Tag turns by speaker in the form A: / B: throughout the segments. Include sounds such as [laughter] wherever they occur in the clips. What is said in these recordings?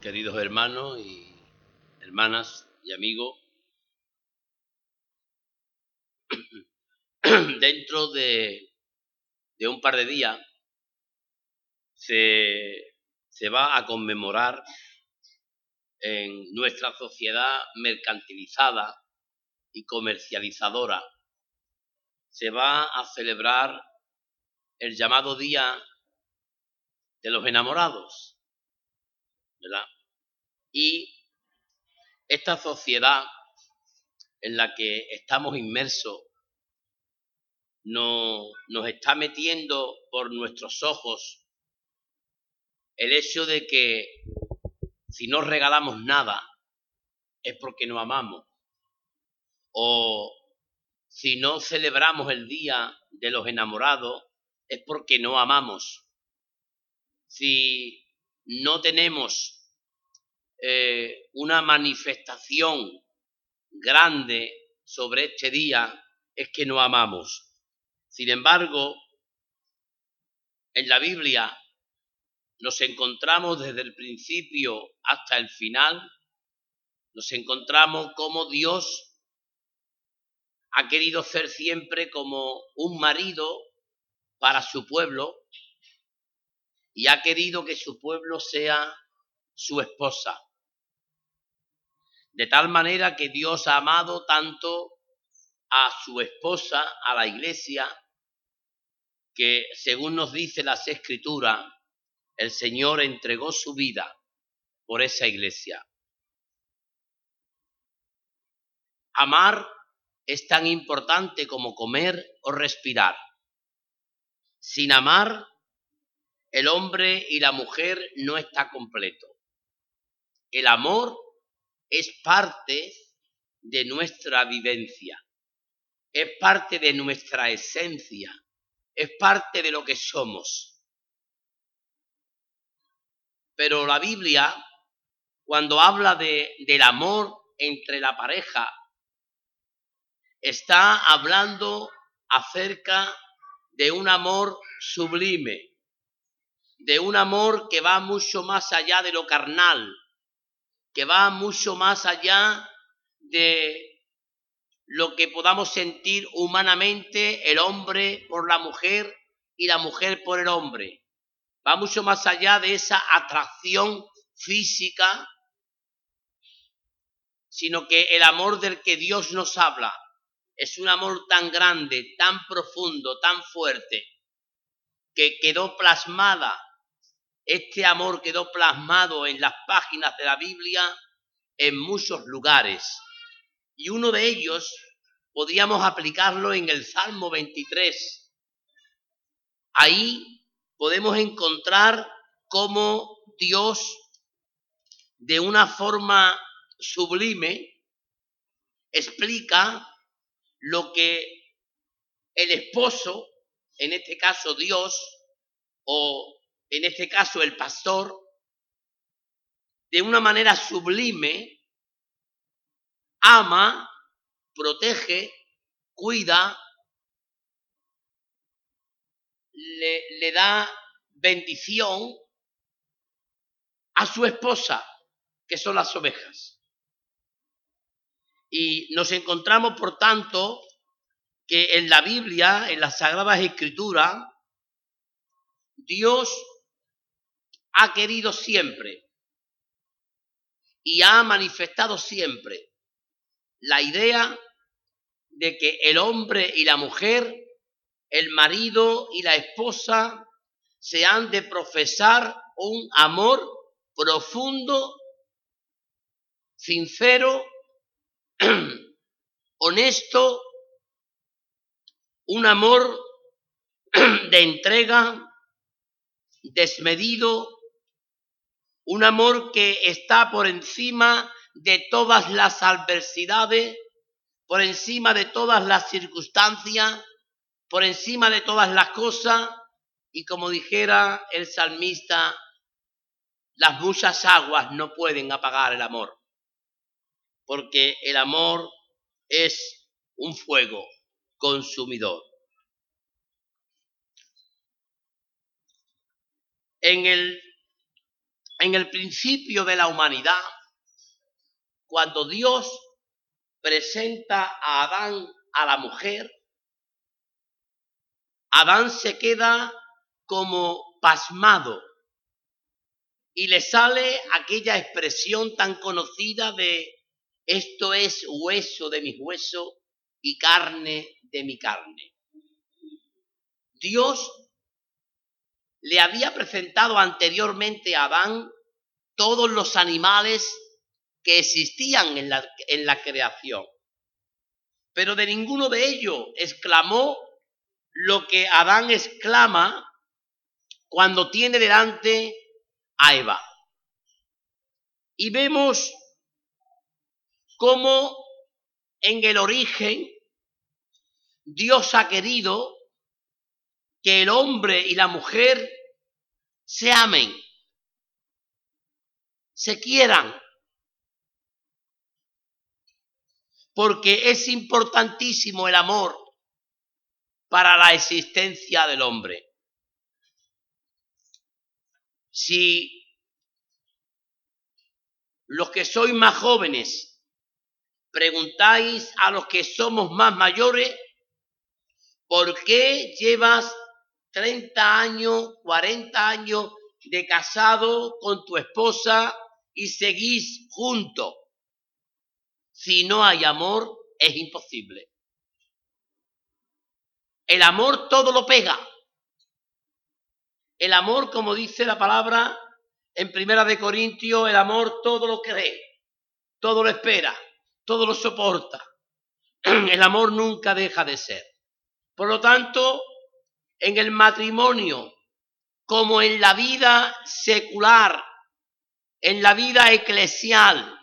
A: queridos hermanos y hermanas y amigos, [clears throat] dentro de, un par de días se, se va a conmemorar en nuestra sociedad mercantilizada y comercializadora, se va a celebrar el llamado Día de los Enamorados, ¿verdad? Y esta sociedad en la que estamos inmersos no, nos está metiendo por nuestros ojos el hecho de que si no regalamos nada es porque no amamos. O si no celebramos el día de los enamorados es porque no amamos. Si no tenemos eh, una manifestación grande sobre este día es que no amamos. Sin embargo, en la Biblia nos encontramos desde el principio hasta el final, nos encontramos como Dios ha querido ser siempre como un marido para su pueblo y ha querido que su pueblo sea su esposa. De tal manera que Dios ha amado tanto a su esposa, a la iglesia, que según nos dice las escrituras, el Señor entregó su vida por esa iglesia. Amar es tan importante como comer o respirar. Sin amar, el hombre y la mujer no está completo. El amor es parte de nuestra vivencia, es parte de nuestra esencia, es parte de lo que somos. Pero la Biblia, cuando habla de, del amor entre la pareja, está hablando acerca de un amor sublime, de un amor que va mucho más allá de lo carnal, que va mucho más allá de lo que podamos sentir humanamente el hombre por la mujer y la mujer por el hombre. Va mucho más allá de esa atracción física, sino que el amor del que Dios nos habla es un amor tan grande, tan profundo, tan fuerte, que quedó plasmada, este amor quedó plasmado en las páginas de la Biblia en muchos lugares. Y uno de ellos podíamos aplicarlo en el Salmo 23. Ahí podemos encontrar cómo Dios, de una forma sublime, explica lo que el esposo, en este caso Dios, o en este caso el pastor, de una manera sublime, ama, protege, cuida, le, da bendición a su esposa, que son las ovejas. Y nos encontramos, por tanto, que en la Biblia, en las Sagradas Escrituras, Dios ha querido siempre. Y ha manifestado siempre la idea de que el hombre y la mujer el marido y la esposa se han de profesar un amor profundo, sincero, [clears throat] honesto, un amor [clears throat] de entrega, desmedido, un amor que está por encima de todas las adversidades, por encima de todas las circunstancias, por encima de todas las cosas y como dijera el salmista, las muchas aguas no pueden apagar el amor, porque el amor es un fuego consumidor. En el en el principio de la humanidad, cuando Dios presenta a Adán a la mujer, Adán se queda como pasmado y le sale aquella expresión tan conocida de esto es hueso de mi hueso y carne de mi carne. Dios le había presentado anteriormente a Adán todos los animales que existían en la, en la creación, pero de ninguno de ellos exclamó lo que Adán exclama cuando tiene delante a Eva. Y vemos cómo en el origen Dios ha querido que el hombre y la mujer se amen, se quieran, porque es importantísimo el amor para la existencia del hombre. Si los que sois más jóvenes preguntáis a los que somos más mayores, ¿por qué llevas 30 años, 40 años de casado con tu esposa y seguís juntos? Si no hay amor, es imposible. El amor todo lo pega. El amor, como dice la palabra en Primera de Corintios, el amor todo lo cree, todo lo espera, todo lo soporta. [clears throat] El amor nunca deja de ser. Por lo tanto, en el matrimonio, como en la vida secular, en la vida eclesial,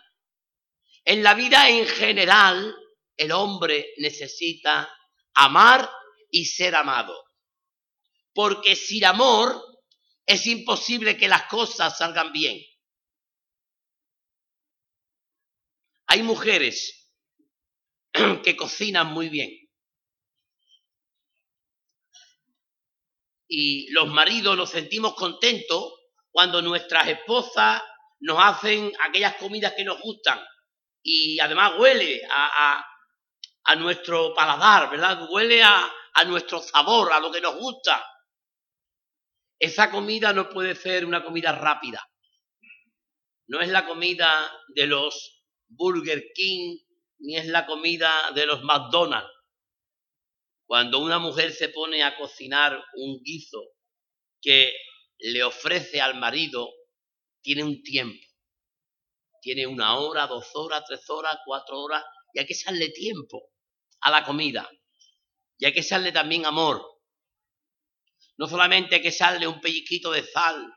A: en la vida en general, el hombre necesita amar y ser amado. Porque sin amor es imposible que las cosas salgan bien. Hay mujeres [clears throat] que cocinan muy bien. Y los maridos nos sentimos contentos cuando nuestras esposas nos hacen aquellas comidas que nos gustan. Y además huele a, a nuestro paladar, ¿verdad? Huele a, a nuestro sabor, a lo que nos gusta. Esa comida no puede ser una comida rápida. No es la comida de los Burger King, ni es la comida de los McDonald's. Cuando una mujer se pone a cocinar un guiso que le ofrece al marido, tiene un tiempo. Tiene una hora, dos horas, tres horas, cuatro horas, y hay que echarle tiempo a la comida. Y hay que echarle también amor. No solamente hay que echarle un pellizquito de sal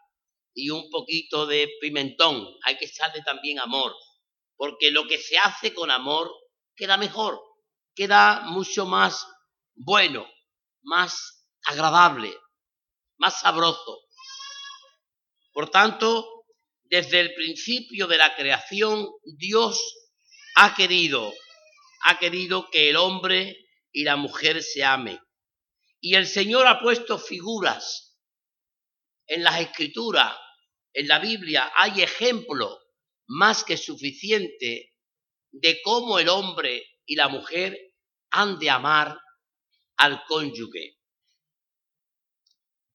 A: y un poquito de pimentón, hay que echarle también amor. Porque lo que se hace con amor queda mejor, queda mucho más bueno, más agradable, más sabroso. Por tanto, desde el principio de la creación, Dios ha querido ha querido que el hombre y la mujer se amen. Y el Señor ha puesto figuras en las escrituras, en la Biblia, hay ejemplo más que suficiente de cómo el hombre y la mujer han de amar al cónyuge.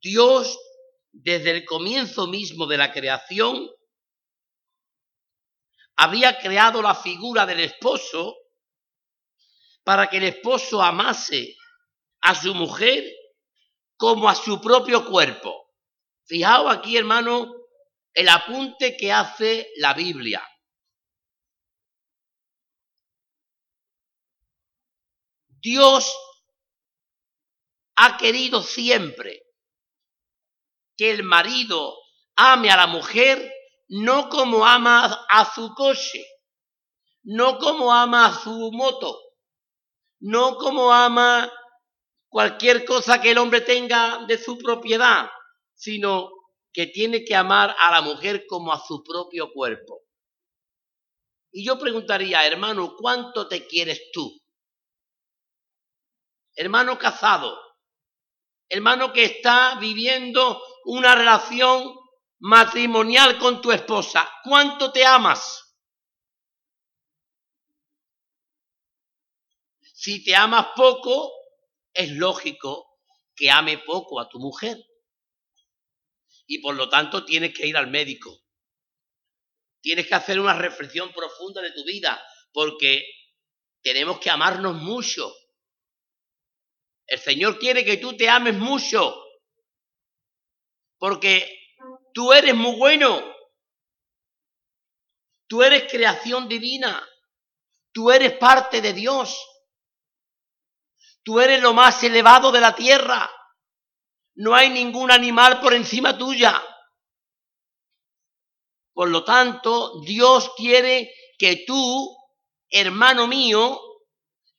A: Dios, desde el comienzo mismo de la creación, había creado la figura del esposo para que el esposo amase a su mujer como a su propio cuerpo. Fijaos aquí, hermano, el apunte que hace la Biblia. Dios ha querido siempre que el marido ame a la mujer no como ama a su coche, no como ama a su moto, no como ama cualquier cosa que el hombre tenga de su propiedad, sino que tiene que amar a la mujer como a su propio cuerpo. Y yo preguntaría, hermano, ¿cuánto te quieres tú? Hermano casado, hermano que está viviendo una relación matrimonial con tu esposa, ¿cuánto te amas? Si te amas poco, es lógico que ame poco a tu mujer. Y por lo tanto tienes que ir al médico. Tienes que hacer una reflexión profunda de tu vida, porque tenemos que amarnos mucho. El Señor quiere que tú te ames mucho, porque tú eres muy bueno. Tú eres creación divina. Tú eres parte de Dios. Tú eres lo más elevado de la tierra. No hay ningún animal por encima tuya. Por lo tanto, Dios quiere que tú, hermano mío,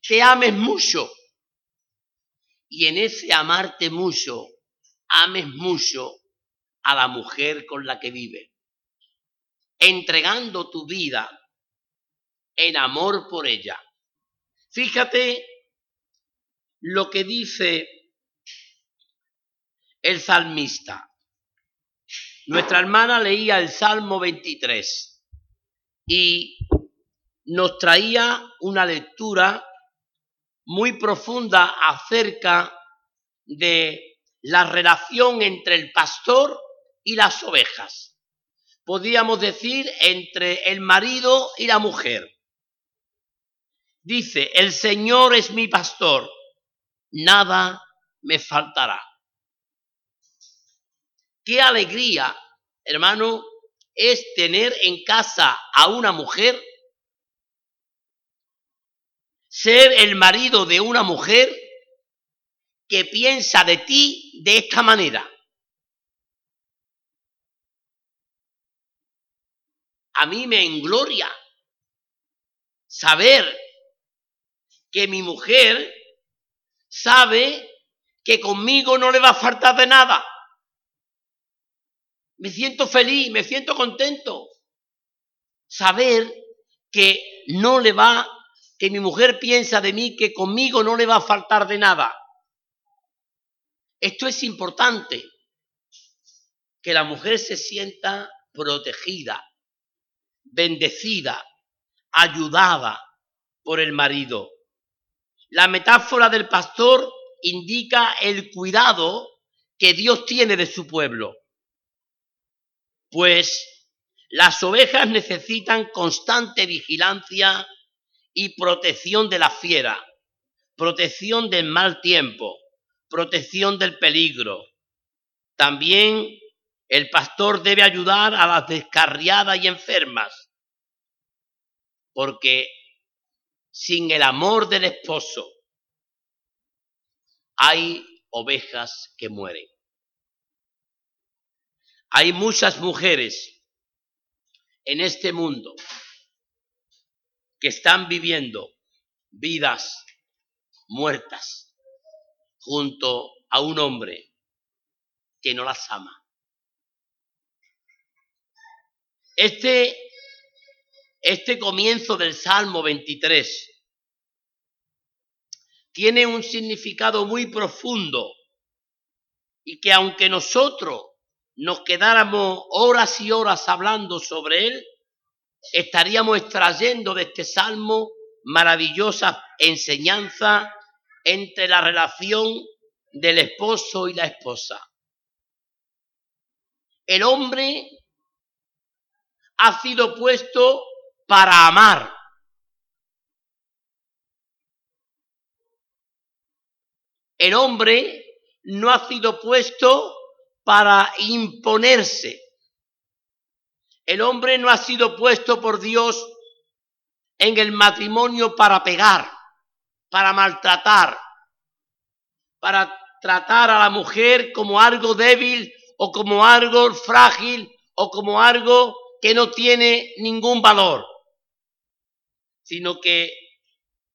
A: te ames mucho. Y en ese amarte mucho, ames mucho a la mujer con la que vive, entregando tu vida en amor por ella. Fíjate lo que dice el salmista. Nuestra hermana leía el Salmo 23 y nos traía una lectura muy profunda acerca de la relación entre el pastor y las ovejas. Podríamos decir entre el marido y la mujer. Dice, el Señor es mi pastor, nada me faltará. Qué alegría, hermano, es tener en casa a una mujer, ser el marido de una mujer que piensa de ti de esta manera. A mí me engloria saber que mi mujer sabe que conmigo no le va a faltar de nada. Me siento feliz, me siento contento. Saber que no le va, que mi mujer piensa de mí que conmigo no le va a faltar de nada. Esto es importante, que la mujer se sienta protegida, bendecida, ayudada por el marido. La metáfora del pastor indica el cuidado que Dios tiene de su pueblo. Pues las ovejas necesitan constante vigilancia y protección de la fiera, protección del mal tiempo, protección del peligro. También el pastor debe ayudar a las descarriadas y enfermas, porque sin el amor del esposo, hay ovejas que mueren. Hay muchas mujeres en este mundo que están viviendo vidas muertas junto a un hombre que no las ama. Este este comienzo del Salmo 23 tiene un significado muy profundo y que aunque nosotros nos quedáramos horas y horas hablando sobre él, estaríamos extrayendo de este salmo maravillosa enseñanza entre la relación del esposo y la esposa. El hombre ha sido puesto para amar. El hombre no ha sido puesto para imponerse. El hombre no ha sido puesto por Dios en el matrimonio para pegar, para maltratar, para tratar a la mujer como algo débil o como algo frágil o como algo que no tiene ningún valor sino que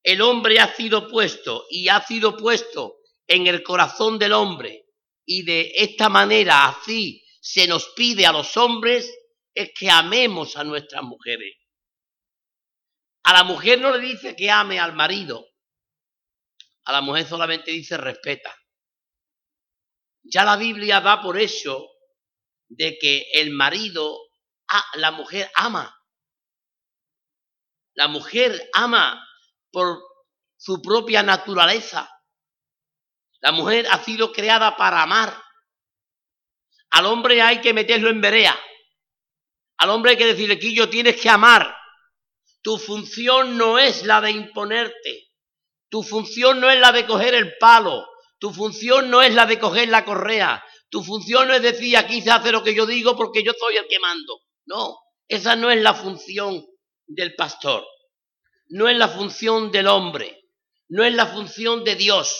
A: el hombre ha sido puesto y ha sido puesto en el corazón del hombre y de esta manera así se nos pide a los hombres es que amemos a nuestras mujeres. A la mujer no le dice que ame al marido, a la mujer solamente dice respeta. Ya la Biblia da por eso de que el marido, la mujer ama. La mujer ama por su propia naturaleza. La mujer ha sido creada para amar. Al hombre hay que meterlo en berea. Al hombre hay que decirle, Quillo, tienes que amar. Tu función no es la de imponerte. Tu función no es la de coger el palo. Tu función no es la de coger la correa. Tu función no es decir, aquí se hace lo que yo digo porque yo soy el que mando. No, esa no es la función del pastor. No es la función del hombre. No es la función de Dios.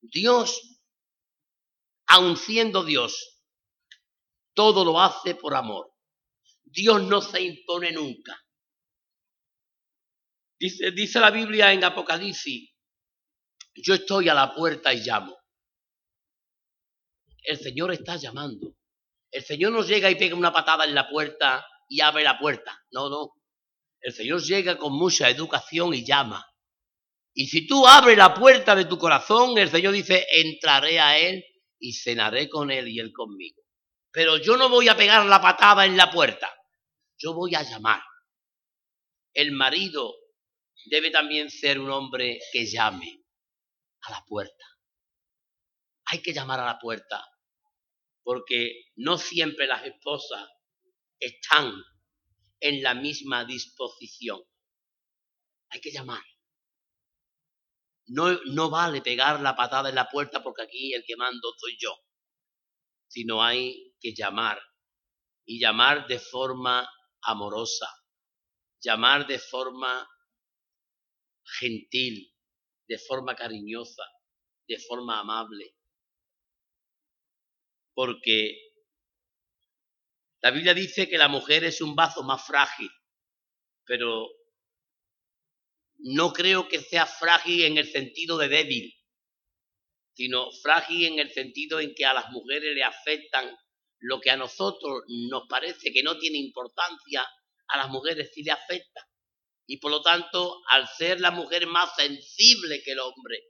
A: Dios, aun siendo Dios, todo lo hace por amor. Dios no se impone nunca. Dice, dice la Biblia en Apocalipsis, yo estoy a la puerta y llamo. El Señor está llamando. El Señor no llega y pega una patada en la puerta y abre la puerta. No, no. El Señor llega con mucha educación y llama. Y si tú abres la puerta de tu corazón, el Señor dice, entraré a Él y cenaré con Él y Él conmigo. Pero yo no voy a pegar la patada en la puerta. Yo voy a llamar. El marido debe también ser un hombre que llame a la puerta. Hay que llamar a la puerta, porque no siempre las esposas están en la misma disposición. Hay que llamar. No, no vale pegar la patada en la puerta porque aquí el que mando soy yo, sino hay que llamar y llamar de forma amorosa, llamar de forma gentil, de forma cariñosa, de forma amable. Porque la Biblia dice que la mujer es un vaso más frágil, pero no creo que sea frágil en el sentido de débil, sino frágil en el sentido en que a las mujeres le afectan lo que a nosotros nos parece que no tiene importancia, a las mujeres sí le afecta. Y por lo tanto, al ser la mujer más sensible que el hombre,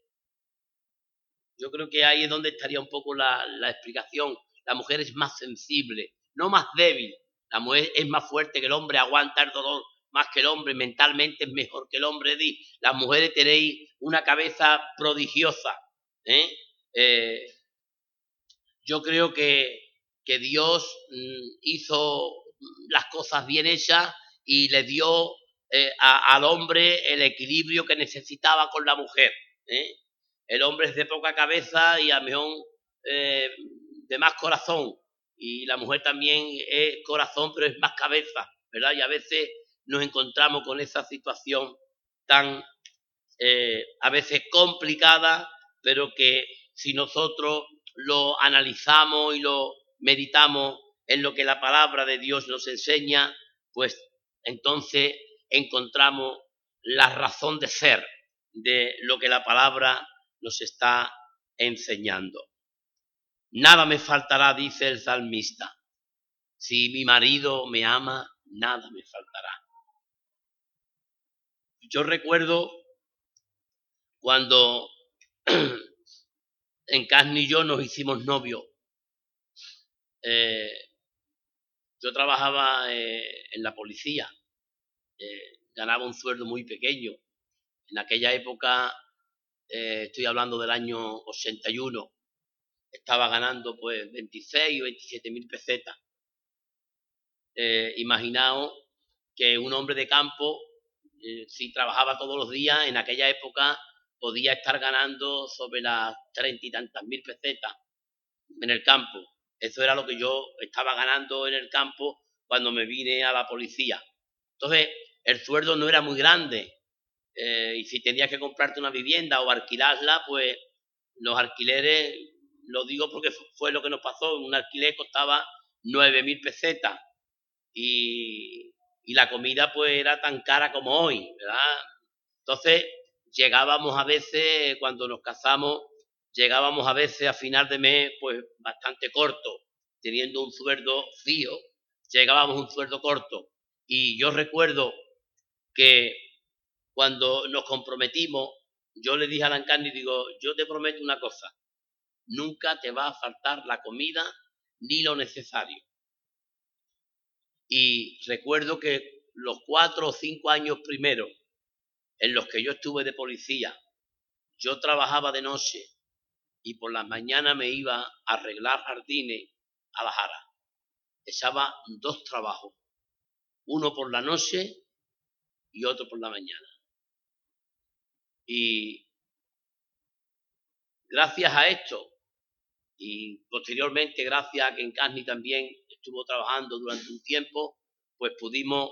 A: yo creo que ahí es donde estaría un poco la, la explicación. La mujer es más sensible, no más débil. La mujer es más fuerte que el hombre, aguanta el dolor más que el hombre, mentalmente es mejor que el hombre. Las mujeres tenéis una cabeza prodigiosa. ¿eh? Eh, yo creo que, que Dios mm, hizo las cosas bien hechas y le dio eh, al hombre el equilibrio que necesitaba con la mujer. El hombre es de poca cabeza y a mejor de más corazón. Y la mujer también es corazón, pero es más cabeza, ¿verdad? Y a veces nos encontramos con esa situación tan eh, a veces complicada, pero que si nosotros lo analizamos y lo meditamos en lo que la palabra de Dios nos enseña, pues entonces encontramos la razón de ser de lo que la palabra nos está enseñando. Nada me faltará, dice el salmista. Si mi marido me ama, nada me faltará. Yo recuerdo cuando [clears throat] en Casni y yo nos hicimos novios. Eh, yo trabajaba eh, en la policía, eh, ganaba un sueldo muy pequeño. En aquella época, estoy hablando del año 81, estaba ganando pues 26 o 27 mil pesetas. imaginaos que un hombre de campo si trabajaba todos los días, en aquella época podía estar ganando sobre las treinta y tantas mil pesetas en el campo. Eso era lo que yo estaba ganando en el campo cuando me vine a la policía. Entonces, el sueldo no era muy grande. Eh, y si tenías que comprarte una vivienda o alquilarla, pues los alquileres, lo digo porque fue lo que nos pasó, un alquiler costaba nueve mil pesetas. Y y la comida pues era tan cara como hoy, ¿verdad? Entonces llegábamos a veces, cuando nos casamos, llegábamos a veces a final de mes pues bastante corto, teniendo un sueldo fijo, llegábamos un sueldo corto. Y yo recuerdo que cuando nos comprometimos, yo le dije a Lancarni, digo, yo te prometo una cosa, nunca te va a faltar la comida ni lo necesario. Y recuerdo que los cuatro o cinco años primeros en los que yo estuve de policía, yo trabajaba de noche y por las mañanas me iba a arreglar jardines a la jara. Echaba dos trabajos, uno por la noche y otro por la mañana. Y gracias a esto, y posteriormente gracias a que en Casni también estuvo trabajando durante un tiempo, pues pudimos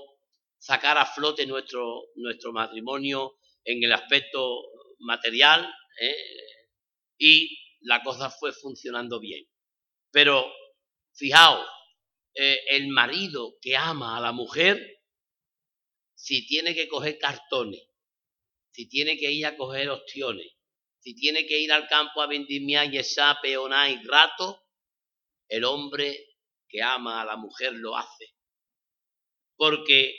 A: sacar a flote nuestro, nuestro matrimonio en el aspecto material ¿eh? Y la cosa fue funcionando bien. Pero fijaos, eh, el marido que ama a la mujer, si tiene que coger cartones, si tiene que ir a coger ostiones, si tiene que ir al campo a vendimiar y esa peonar y rato, el hombre que ama a la mujer lo hace. Porque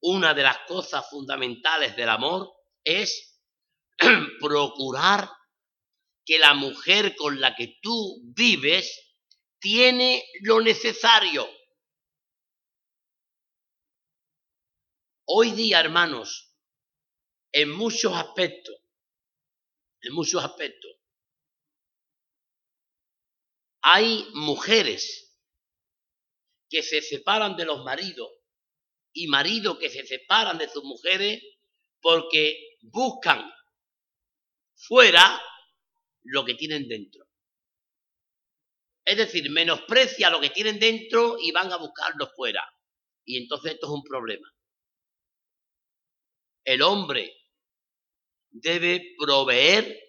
A: una de las cosas fundamentales del amor es [clears throat] procurar que la mujer con la que tú vives tiene lo necesario. Hoy día, hermanos, en muchos aspectos, en muchos aspectos, hay mujeres que se separan de los maridos y maridos que se separan de sus mujeres porque buscan fuera lo que tienen dentro. Es decir, menosprecia lo que tienen dentro y van a buscarlo fuera. Y entonces esto es un problema. El hombre debe proveer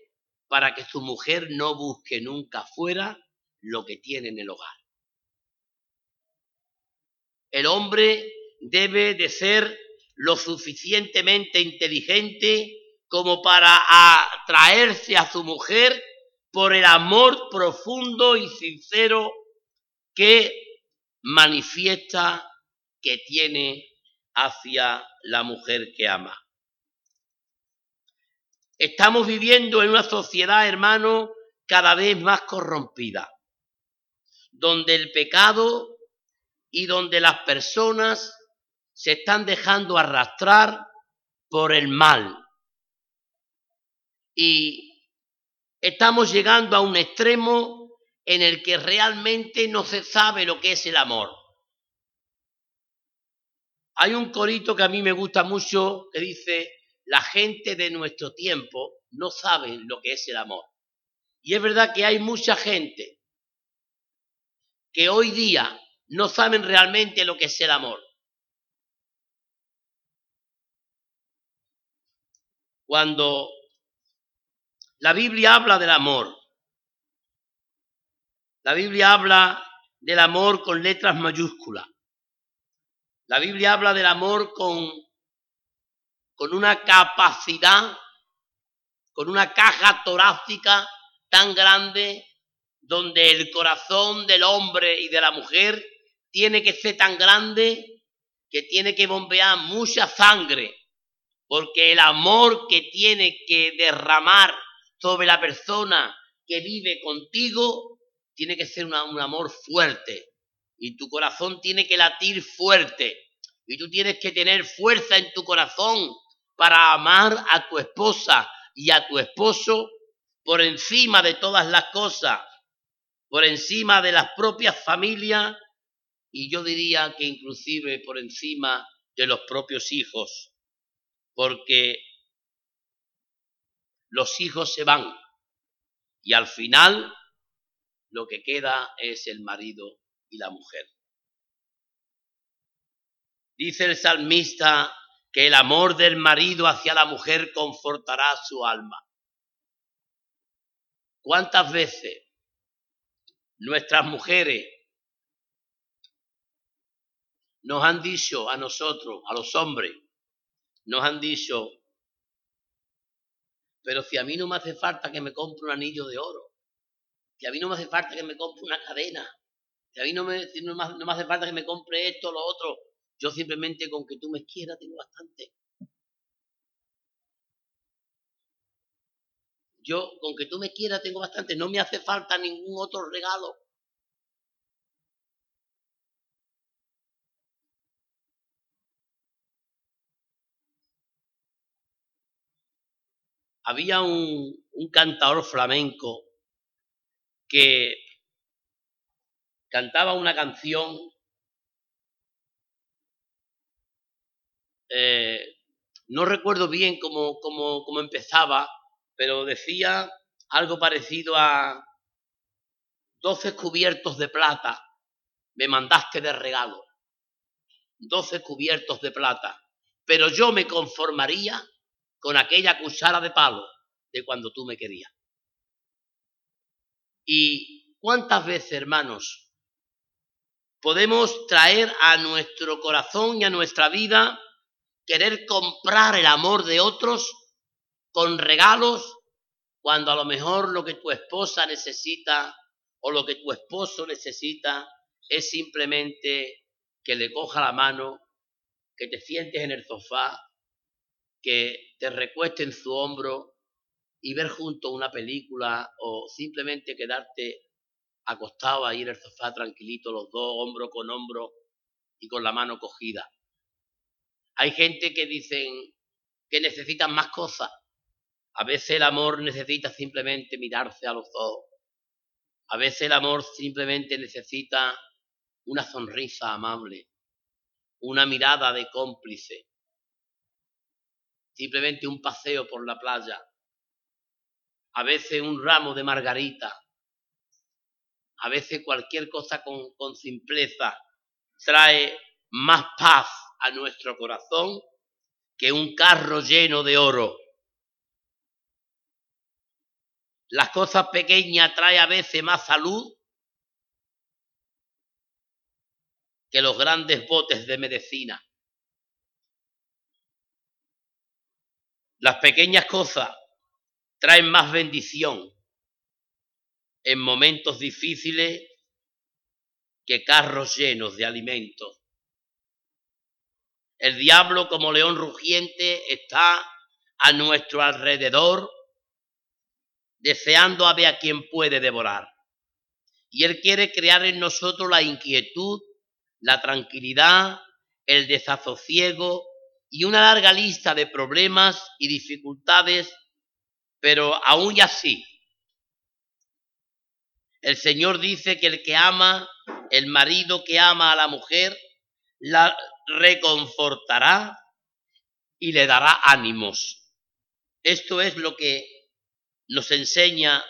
A: para que su mujer no busque nunca fuera lo que tiene en el hogar. El hombre debe de ser lo suficientemente inteligente como para atraerse a su mujer por el amor profundo y sincero que manifiesta que tiene hacia la mujer que ama. Estamos viviendo en una sociedad, hermano, cada vez más corrompida, donde el pecado y donde las personas se están dejando arrastrar por el mal. Y estamos llegando a un extremo en el que realmente no se sabe lo que es el amor. Hay un corito que a mí me gusta mucho que dice, la gente de nuestro tiempo no sabe lo que es el amor. Y es verdad que hay mucha gente que hoy día no saben realmente lo que es el amor. Cuando la Biblia habla del amor, la Biblia habla del amor con letras mayúsculas. La Biblia habla del amor con, con una capacidad, con una caja torácica tan grande donde el corazón del hombre y de la mujer tiene que ser tan grande que tiene que bombear mucha sangre porque el amor que tiene que derramar sobre la persona que vive contigo tiene que ser un amor fuerte. Y tu corazón tiene que latir fuerte. Y tú tienes que tener fuerza en tu corazón para amar a tu esposa y a tu esposo por encima de todas las cosas, por encima de las propias familias y yo diría que inclusive por encima de los propios hijos. Porque los hijos se van y al final lo que queda es el marido y la mujer. Dice el salmista que el amor del marido hacia la mujer confortará su alma. ¿Cuántas veces nuestras mujeres nos han dicho a nosotros, a los hombres, nos han dicho, pero si a mí no me hace falta que me compre un anillo de oro, si a mí no me hace falta que me compre una cadena, si a mí no me, no me, hace falta que me compre esto o lo otro, yo simplemente con que tú me quieras tengo bastante. Yo, con que tú me quieras, tengo bastante, no me hace falta ningún otro regalo. Había un, cantador flamenco que cantaba una canción eh, no recuerdo bien cómo, cómo, cómo empezaba, pero decía algo parecido a doce cubiertos de plata me mandaste de regalo, doce cubiertos de plata, pero yo me conformaría con aquella cuchara de palo de cuando tú me querías. ¿Y cuántas veces, hermanos, podemos traer a nuestro corazón y a nuestra vida querer comprar el amor de otros con regalos cuando a lo mejor lo que tu esposa necesita o lo que tu esposo necesita es simplemente que le coja la mano, que te sientes en el sofá, que te recueste en su hombro y ver junto una película o simplemente quedarte acostado ahí en el sofá tranquilito los dos, hombro con hombro y con la mano cogida. Hay gente que dicen que necesitan más cosas. A veces el amor necesita simplemente mirarse a los ojos. A veces el amor simplemente necesita una sonrisa amable, una mirada de cómplice, simplemente un paseo por la playa, a veces un ramo de margarita, a veces cualquier cosa con, simpleza trae más paz a nuestro corazón que un carro lleno de oro. Las cosas pequeñas trae a veces más salud que los grandes botes de medicina. Las pequeñas cosas traen más bendición en momentos difíciles que carros llenos de alimentos. El diablo como león rugiente está a nuestro alrededor deseando a ver a quien puede devorar. Y él quiere crear en nosotros la inquietud, la tranquilidad, el desasosiego y una larga lista de problemas y dificultades, pero aún así, el Señor dice que el que ama, el marido que ama a la mujer, la reconfortará y le dará ánimos. Esto es lo que nos enseña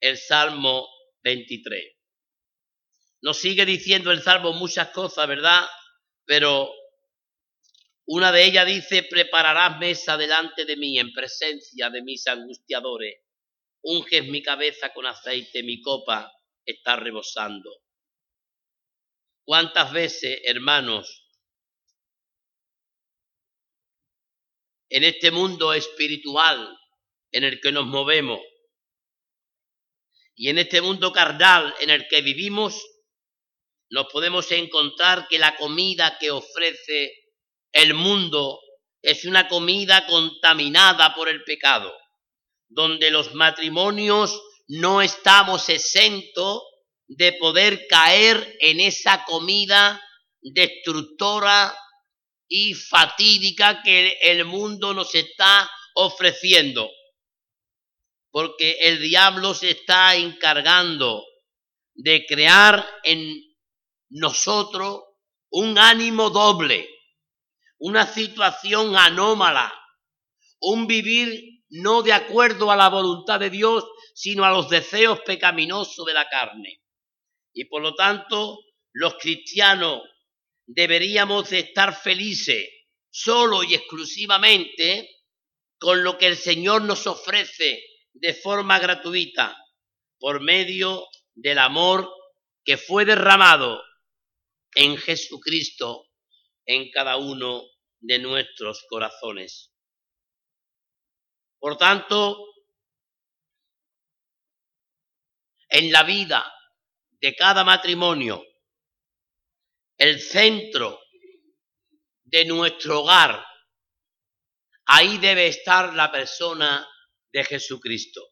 A: el Salmo 23. Nos sigue diciendo el Salmo muchas cosas, ¿verdad? Pero una de ellas dice, prepararás mesa delante de mí en presencia de mis angustiadores. Unges mi cabeza con aceite, mi copa está rebosando. ¿Cuántas veces, hermanos, en este mundo espiritual en el que nos movemos y en este mundo carnal en el que vivimos, nos podemos encontrar que la comida que ofrece el mundo es una comida contaminada por el pecado, donde los matrimonios no estamos exentos de poder caer en esa comida destructora y fatídica que el mundo nos está ofreciendo. Porque el diablo se está encargando de crear en nosotros un ánimo doble, una situación anómala, un vivir no de acuerdo a la voluntad de Dios, sino a los deseos pecaminosos de la carne. Y por lo tanto, los cristianos deberíamos estar felices solo y exclusivamente con lo que el Señor nos ofrece de forma gratuita por medio del amor que fue derramado en Jesucristo en cada uno de nuestros corazones. Por tanto, en la vida de cada matrimonio, el centro de nuestro hogar, ahí debe estar la persona de Jesucristo.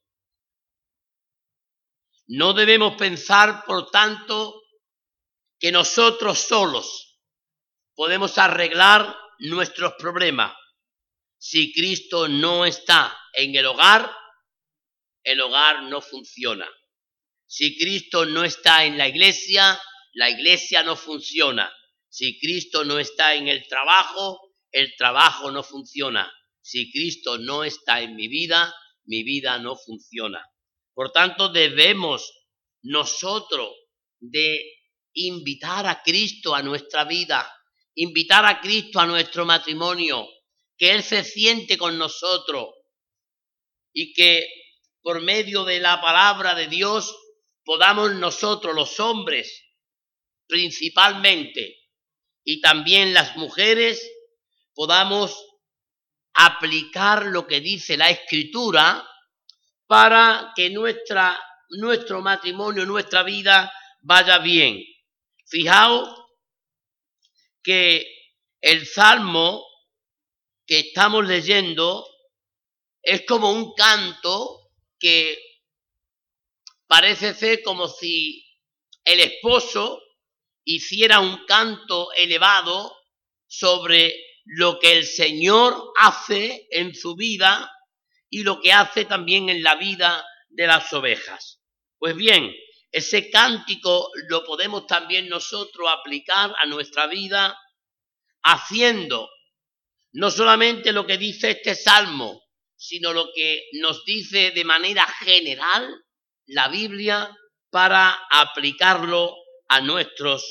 A: No debemos pensar, por tanto, que nosotros solos podemos arreglar nuestros problemas. Si Cristo no está en el hogar, el hogar no funciona. Si Cristo no está en la iglesia, la iglesia no funciona. Si Cristo no está en el trabajo, el trabajo no funciona. Si Cristo no está en mi vida, mi vida no funciona. Por tanto, debemos nosotros de invitar a Cristo a nuestra vida, invitar a Cristo a nuestro matrimonio, que Él se siente con nosotros y que por medio de la palabra de Dios podamos nosotros los hombres principalmente y también las mujeres podamos aplicar lo que dice la escritura para que nuestra, nuestro matrimonio, nuestra vida vaya bien. Fijaos que el salmo que estamos leyendo es como un canto que parece ser como si el esposo hiciera un canto elevado sobre lo que el Señor hace en su vida y lo que hace también en la vida de las ovejas. Pues bien, ese cántico lo podemos también nosotros aplicar a nuestra vida haciendo no solamente lo que dice este salmo, sino lo que nos dice de manera general la Biblia para aplicarlo a nuestros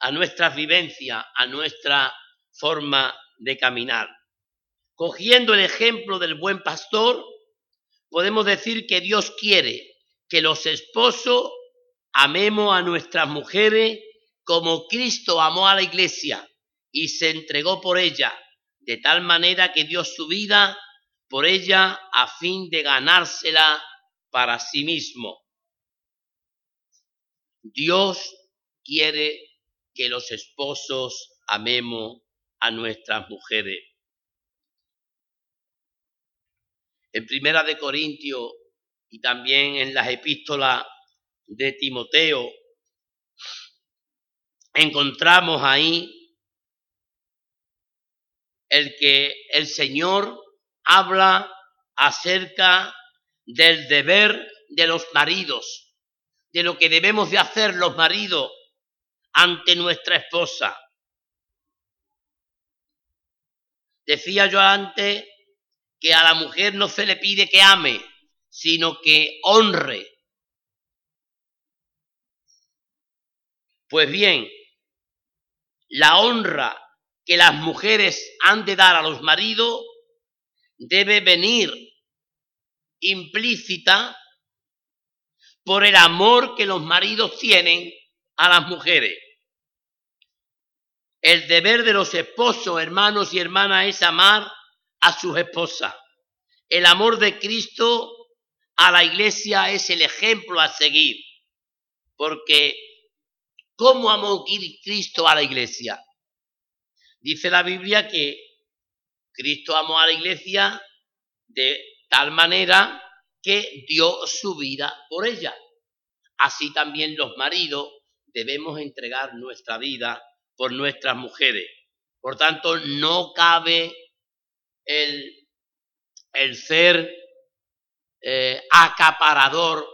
A: a nuestras vivencias, a nuestra forma de caminar. Cogiendo el ejemplo del buen pastor, podemos decir que Dios quiere que los esposos amemos a nuestras mujeres como Cristo amó a la iglesia y se entregó por ella, de tal manera que dio su vida por ella a fin de ganársela para sí mismo. Dios quiere que los esposos amemos a nuestras mujeres. En Primera de Corintios y también en las epístolas de Timoteo encontramos ahí el que el Señor habla acerca del deber de los maridos, de lo que debemos de hacer los maridos ante nuestra esposa. Decía yo antes que a la mujer no se le pide que ame, sino que honre. Pues bien, la honra que las mujeres han de dar a los maridos debe venir implícita por el amor que los maridos tienen a las mujeres. El deber de los esposos, hermanos y hermanas, es amar a sus esposas. El amor de Cristo a la iglesia es el ejemplo a seguir, porque ¿cómo amó Cristo a la iglesia? Dice la Biblia que Cristo amó a la iglesia de tal manera que dio su vida por ella. Así también los maridos debemos entregar nuestra vida por nuestras mujeres. Por tanto, no cabe el, el ser eh, acaparador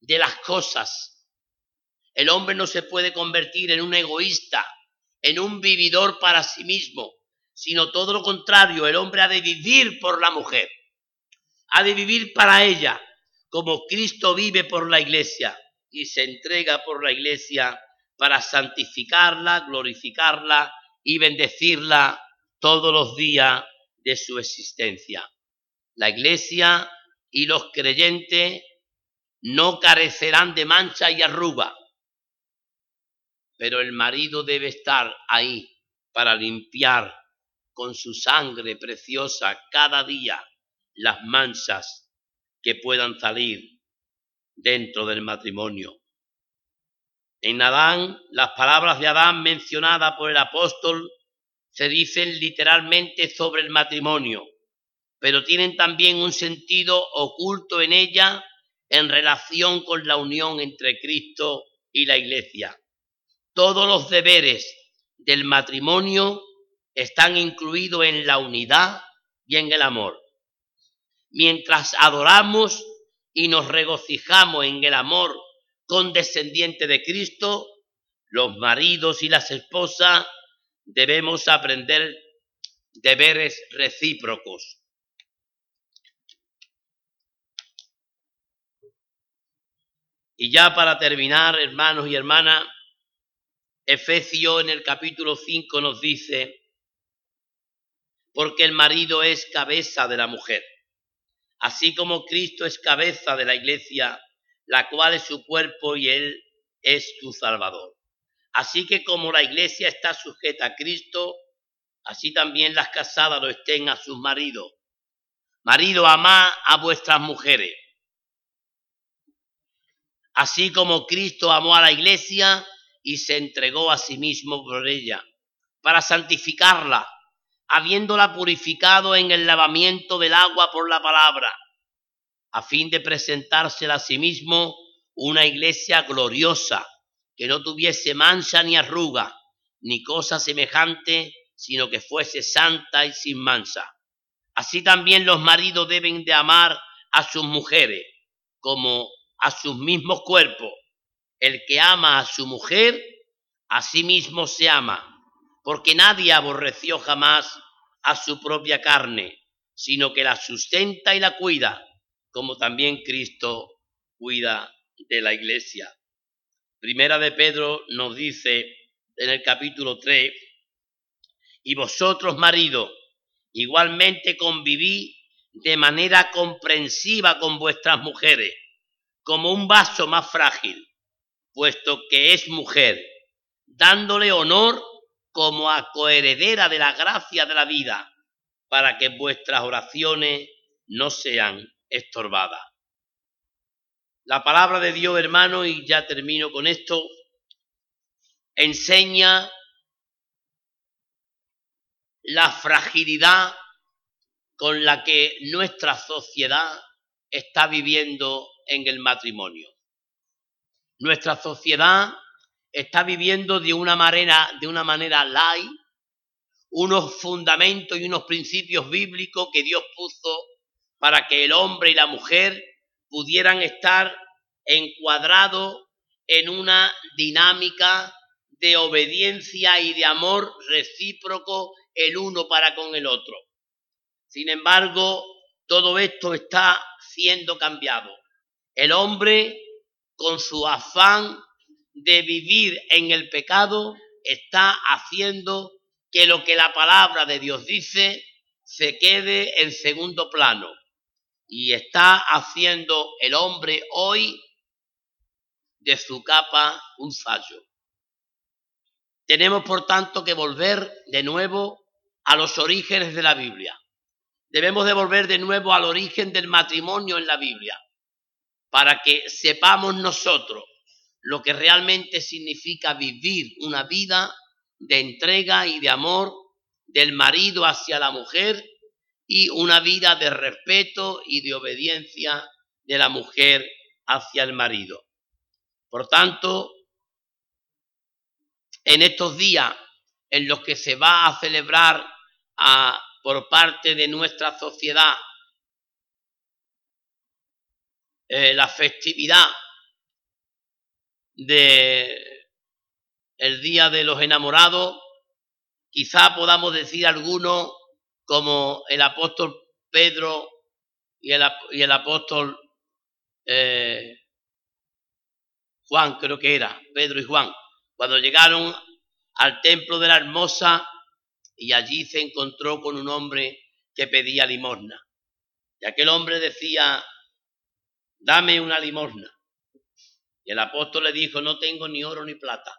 A: de las cosas. El hombre no se puede convertir en un egoísta, en un vividor para sí mismo, sino todo lo contrario, el hombre ha de vivir por la mujer, ha de vivir para ella, como Cristo vive por la iglesia y se entrega por la iglesia para santificarla, glorificarla y bendecirla todos los días de su existencia. La iglesia y los creyentes no carecerán de mancha y arruga, pero el marido debe estar ahí para limpiar con su sangre preciosa cada día las manchas que puedan salir dentro del matrimonio. En Adán, las palabras de Adán mencionadas por el apóstol se dicen literalmente sobre el matrimonio, pero tienen también un sentido oculto en ella en relación con la unión entre Cristo y la Iglesia. Todos los deberes del matrimonio están incluidos en la unidad y en el amor. Mientras adoramos y nos regocijamos en el amor condescendiente de Cristo, los maridos y las esposas debemos aprender deberes recíprocos. Y ya para terminar, hermanos y hermanas, Efesio en el capítulo 5 nos dice, porque el marido es cabeza de la mujer, así como Cristo es cabeza de la iglesia, la cual es su cuerpo y él es su salvador. Así que como la iglesia está sujeta a Cristo, así también las casadas lo estén a sus maridos. Marido, amá a vuestras mujeres. Así como Cristo amó a la iglesia y se entregó a sí mismo por ella, para santificarla, habiéndola purificado en el lavamiento del agua por la palabra, a fin de presentársela a sí mismo una iglesia gloriosa, que no tuviese mancha ni arruga, ni cosa semejante, sino que fuese santa y sin mancha. Así también los maridos deben de amar a sus mujeres como a sus mismos cuerpos. El que ama a su mujer, a sí mismo se ama, porque nadie aborreció jamás a su propia carne, sino que la sustenta y la cuida, como también Cristo cuida de la iglesia. Primera de Pedro nos dice en el capítulo 3, y vosotros, marido, igualmente conviví de manera comprensiva con vuestras mujeres, como un vaso más frágil, puesto que es mujer, dándole honor como a coheredera de la gracia de la vida, para que vuestras oraciones no sean estorbadas. La palabra de Dios, hermano, y ya termino con esto, enseña la fragilidad con la que nuestra sociedad está viviendo en el matrimonio. Nuestra sociedad está viviendo de una manera, de una manera light, unos fundamentos y unos principios bíblicos que Dios puso para que el hombre y la mujer pudieran estar encuadrados en una dinámica de obediencia y de amor recíproco el uno para con el otro. Sin embargo, todo esto está siendo cambiado. El hombre, con su afán de vivir en el pecado está haciendo que lo que la palabra de Dios dice se quede en segundo plano y está haciendo el hombre hoy de su capa un fallo. Tenemos por tanto que volver de nuevo a los orígenes de la Biblia. Debemos de volver de nuevo al origen del matrimonio en la Biblia para que sepamos nosotros lo que realmente significa vivir una vida de entrega y de amor del marido hacia la mujer y una vida de respeto y de obediencia de la mujer hacia el marido. Por tanto, en estos días en los que se va a celebrar por parte de nuestra sociedad eh, la festividad de el Día de los Enamorados, quizá podamos decir alguno como el apóstol Pedro y el, y el apóstol eh, Juan, creo que era, Pedro y Juan, cuando llegaron al templo de la hermosa y allí se encontró con un hombre que pedía limosna. Y aquel hombre decía, dame una limosna. Y el apóstol le dijo, no tengo ni oro ni plata,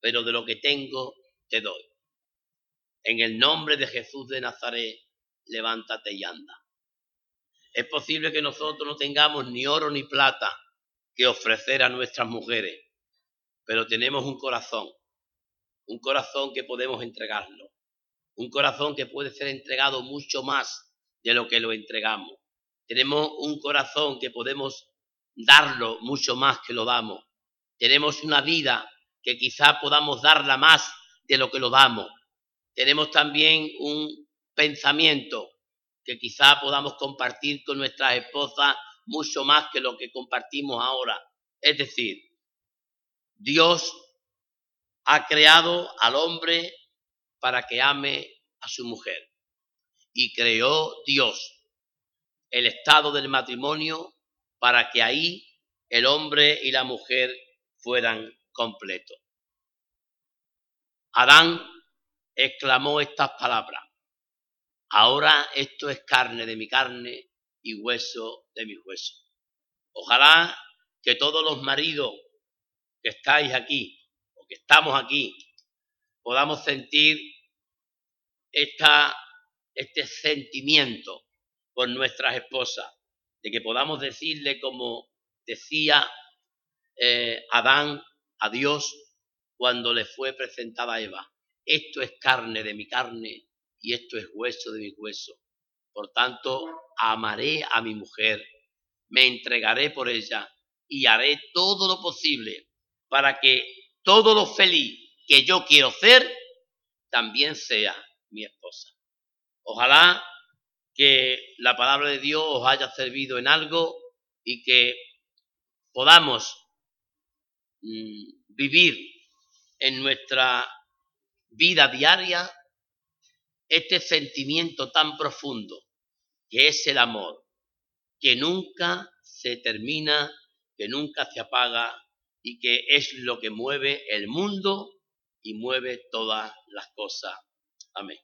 A: pero de lo que tengo te doy. En el nombre de Jesús de Nazaret, levántate y anda. Es posible que nosotros no tengamos ni oro ni plata que ofrecer a nuestras mujeres, pero tenemos un corazón, un corazón que podemos entregarlo, un corazón que puede ser entregado mucho más de lo que lo entregamos. Tenemos un corazón que podemos darlo mucho más que lo damos. Tenemos una vida que quizá podamos darla más de lo que lo damos. Tenemos también un pensamiento que quizá podamos compartir con nuestras esposas mucho más que lo que compartimos ahora. Es decir, Dios ha creado al hombre para que ame a su mujer. Y creó Dios el estado del matrimonio para que ahí el hombre y la mujer fueran completos. Adán exclamó estas palabras. Ahora esto es carne de mi carne y hueso de mi hueso. Ojalá que todos los maridos que estáis aquí o que estamos aquí podamos sentir esta, este sentimiento con nuestras esposas, de que podamos decirle como decía eh, Adán a Dios cuando le fue presentada Eva, esto es carne de mi carne y esto es hueso de mi hueso. Por tanto, amaré a mi mujer, me entregaré por ella y haré todo lo posible para que todo lo feliz que yo quiero ser también sea mi esposa. Ojalá que la palabra de Dios os haya servido en algo y que podamos mm, vivir en nuestra vida diaria este sentimiento tan profundo que es el amor, que nunca se termina, que nunca se apaga y que es lo que mueve el mundo y mueve todas las cosas. Amén.